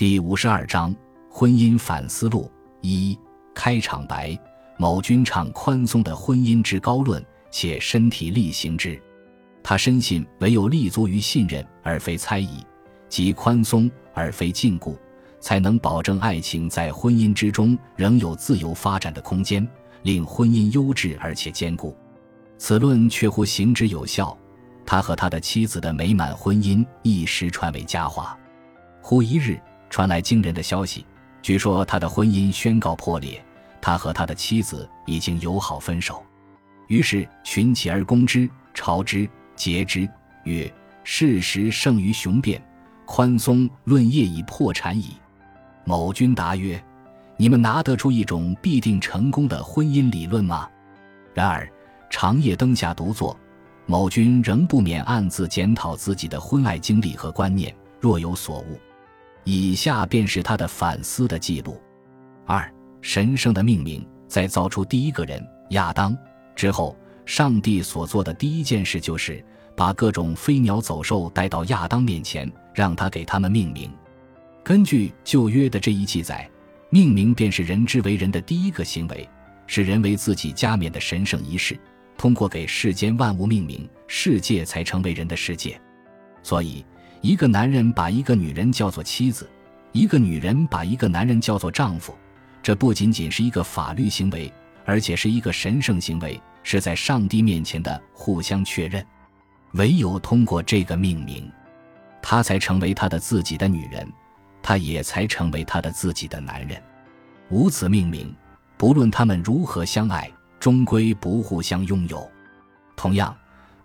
第五十二章婚姻反思录一开场白：某君唱宽松的婚姻之高论，且身体力行之。他深信，唯有立足于信任而非猜疑，即宽松而非禁锢，才能保证爱情在婚姻之中仍有自由发展的空间，令婚姻优质而且坚固。此论确乎行之有效。他和他的妻子的美满婚姻一时传为佳话。忽一日。传来惊人的消息，据说他的婚姻宣告破裂，他和他的妻子已经友好分手。于是群起而攻之，朝之，诘之，曰：“事实胜于雄辩，宽松论业已破产矣。”某君答曰：“你们拿得出一种必定成功的婚姻理论吗？”然而长夜灯下独坐，某君仍不免暗自检讨自己的婚爱经历和观念，若有所悟。以下便是他的反思的记录：二、神圣的命名，在造出第一个人亚当之后，上帝所做的第一件事就是把各种飞鸟走兽带到亚当面前，让他给他们命名。根据旧约的这一记载，命名便是人之为人的第一个行为，是人为自己加冕的神圣仪式。通过给世间万物命名，世界才成为人的世界。所以。一个男人把一个女人叫做妻子，一个女人把一个男人叫做丈夫，这不仅仅是一个法律行为，而且是一个神圣行为，是在上帝面前的互相确认。唯有通过这个命名，他才成为他的自己的女人，他也才成为他的自己的男人。无此命名，不论他们如何相爱，终归不互相拥有。同样。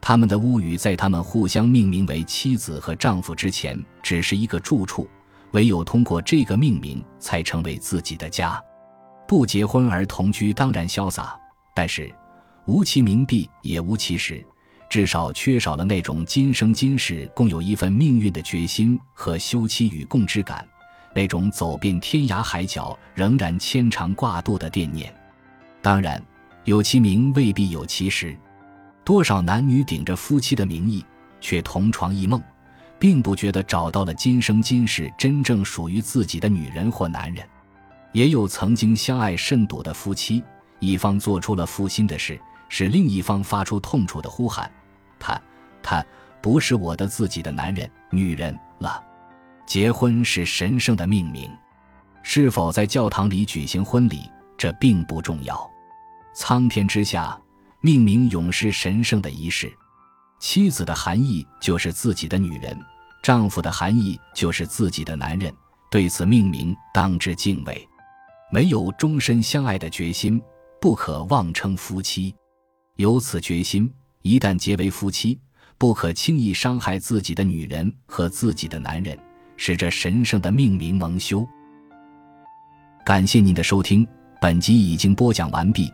他们的屋宇在他们互相命名为妻子和丈夫之前，只是一个住处。唯有通过这个命名，才成为自己的家。不结婚而同居当然潇洒，但是无其名璧也无其实，至少缺少了那种今生今世共有一份命运的决心和休戚与共之感，那种走遍天涯海角仍然牵肠挂肚的惦念。当然，有其名未必有其实。多少男女顶着夫妻的名义，却同床异梦，并不觉得找到了今生今世真正属于自己的女人或男人。也有曾经相爱甚笃的夫妻，一方做出了负心的事，使另一方发出痛楚的呼喊：“他，他不是我的自己的男人、女人了。”结婚是神圣的命名，是否在教堂里举行婚礼，这并不重要。苍天之下。命名永世神圣的仪式，妻子的含义就是自己的女人，丈夫的含义就是自己的男人。对此命名当之敬畏。没有终身相爱的决心，不可妄称夫妻；有此决心，一旦结为夫妻，不可轻易伤害自己的女人和自己的男人，使这神圣的命名蒙羞。感谢您的收听，本集已经播讲完毕。